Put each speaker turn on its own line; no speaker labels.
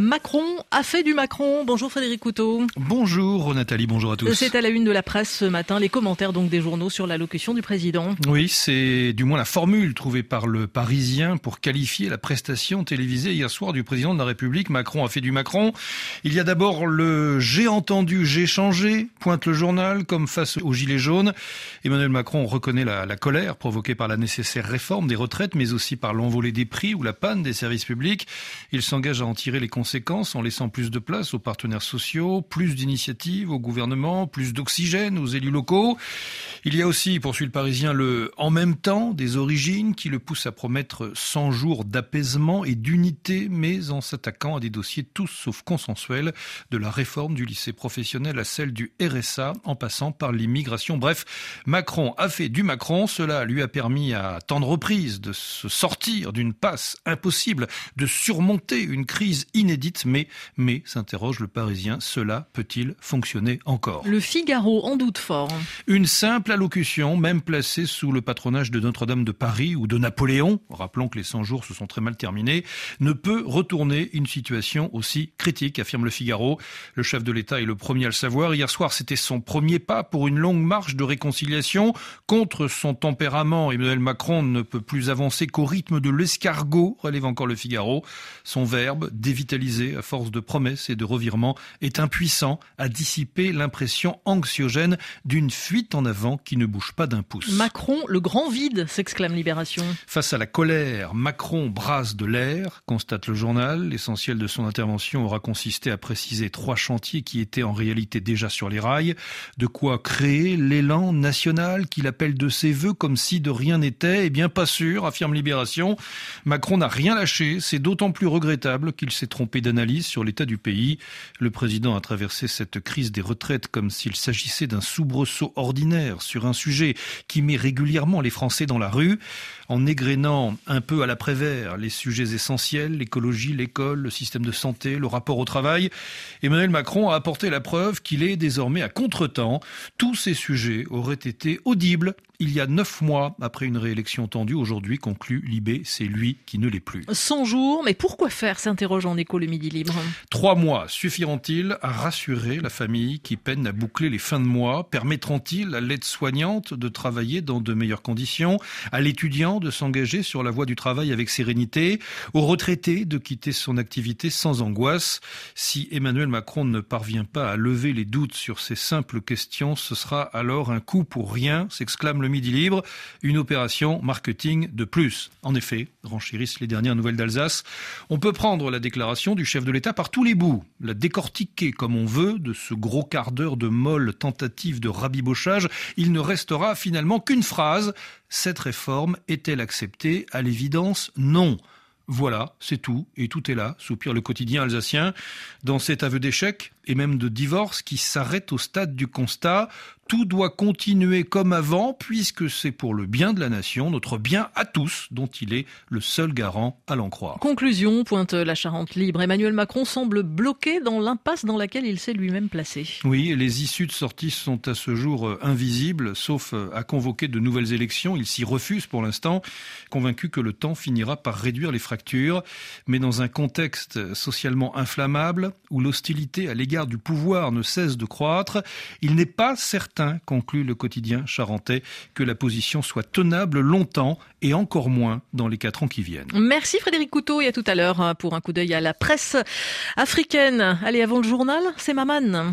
Macron a fait du Macron. Bonjour Frédéric Couteau.
Bonjour Nathalie, bonjour à tous.
C'est à la une de la presse ce matin, les commentaires donc des journaux sur l'allocution du président.
Oui, c'est du moins la formule trouvée par le Parisien pour qualifier la prestation télévisée hier soir du président de la République. Macron a fait du Macron. Il y a d'abord le j'ai entendu, j'ai changé, pointe le journal, comme face aux gilets jaunes. Emmanuel Macron reconnaît la, la colère provoquée par la nécessaire réforme des retraites, mais aussi par l'envolée des prix ou la panne des services publics. Il s'engage à en tirer les conséquences en laissant plus de place aux partenaires sociaux, plus d'initiatives au gouvernement, plus d'oxygène aux élus locaux. Il y a aussi, poursuit le Parisien, le en même temps des origines qui le pousse à promettre 100 jours d'apaisement et d'unité, mais en s'attaquant à des dossiers tous sauf consensuels, de la réforme du lycée professionnel à celle du RSA, en passant par l'immigration. Bref, Macron a fait du Macron. Cela lui a permis à tant de reprises de se sortir d'une passe impossible, de surmonter une crise inédite, mais, mais, s'interroge le Parisien, cela peut-il fonctionner encore?
Le Figaro en doute fort.
Une simple allocution, même placée sous le patronage de Notre-Dame de Paris ou de Napoléon, rappelons que les 100 jours se sont très mal terminés, ne peut retourner une situation aussi critique, affirme le Figaro. Le chef de l'État est le premier à le savoir. Hier soir, c'était son premier pas pour une longue marche de réconciliation. Contre son tempérament, Emmanuel Macron ne peut plus avancer qu'au rythme de l'escargot, relève encore le Figaro. Son verbe, à force de promesses et de revirements, est impuissant à dissiper l'impression anxiogène d'une fuite en avant qui ne bouge pas d'un pouce.
Macron, le grand vide, s'exclame Libération.
Face à la colère, Macron brasse de l'air, constate le journal. L'essentiel de son intervention aura consisté à préciser trois chantiers qui étaient en réalité déjà sur les rails. De quoi créer l'élan national qu'il appelle de ses voeux comme si de rien n'était. Eh bien, pas sûr, affirme Libération. Macron n'a rien lâché. C'est d'autant plus regrettable qu'il s'est trompé d'analyse sur l'état du pays. Le président a traversé cette crise des retraites comme s'il s'agissait d'un soubresaut ordinaire sur un sujet qui met régulièrement les Français dans la rue, en égrénant un peu à l'après-vert les sujets essentiels, l'écologie, l'école, le système de santé, le rapport au travail. Emmanuel Macron a apporté la preuve qu'il est désormais à contretemps. Tous ces sujets auraient été audibles il y a neuf mois après une réélection tendue. Aujourd'hui, conclut Libé, c'est lui qui ne l'est plus.
100 jours, mais pourquoi faire s'interroge en écho le Midi Libre.
Trois mois suffiront-ils à rassurer la famille qui peine à boucler les fins de mois? Permettront-ils à l'aide-soignante de travailler dans de meilleures conditions? À l'étudiant de s'engager sur la voie du travail avec sérénité? Au retraité de quitter son activité sans angoisse? Si Emmanuel Macron ne parvient pas à lever les doutes sur ces simples questions, ce sera alors un coup pour rien, s'exclame le Midi Libre, une opération marketing de plus. En effet, renchérissent les dernières nouvelles d'Alsace, on peut prendre la déclaration du chef de l'État par tous les bouts, la décortiquer comme on veut de ce gros quart d'heure de molle tentative de rabibochage. Il ne restera finalement qu'une phrase. Cette réforme est-elle acceptée? À l'évidence, non. Voilà, c'est tout, et tout est là, soupire le quotidien alsacien, dans cet aveu d'échec et même de divorce qui s'arrête au stade du constat. Tout doit continuer comme avant, puisque c'est pour le bien de la nation, notre bien à tous, dont il est le seul garant, à l'en croire.
Conclusion, pointe la Charente libre. Emmanuel Macron semble bloqué dans l'impasse dans laquelle il s'est lui-même placé.
Oui, les issues de sortie sont à ce jour euh, invisibles, sauf euh, à convoquer de nouvelles élections. Il s'y refuse pour l'instant, convaincu que le temps finira par réduire les fractures. Mais dans un contexte socialement inflammable, où l'hostilité à l'égard du pouvoir ne cesse de croître, il n'est pas conclut le quotidien charentais, que la position soit tenable longtemps et encore moins dans les quatre ans qui viennent.
Merci Frédéric Couteau et à tout à l'heure pour un coup d'œil à la presse africaine. Allez, avant le journal, c'est Maman.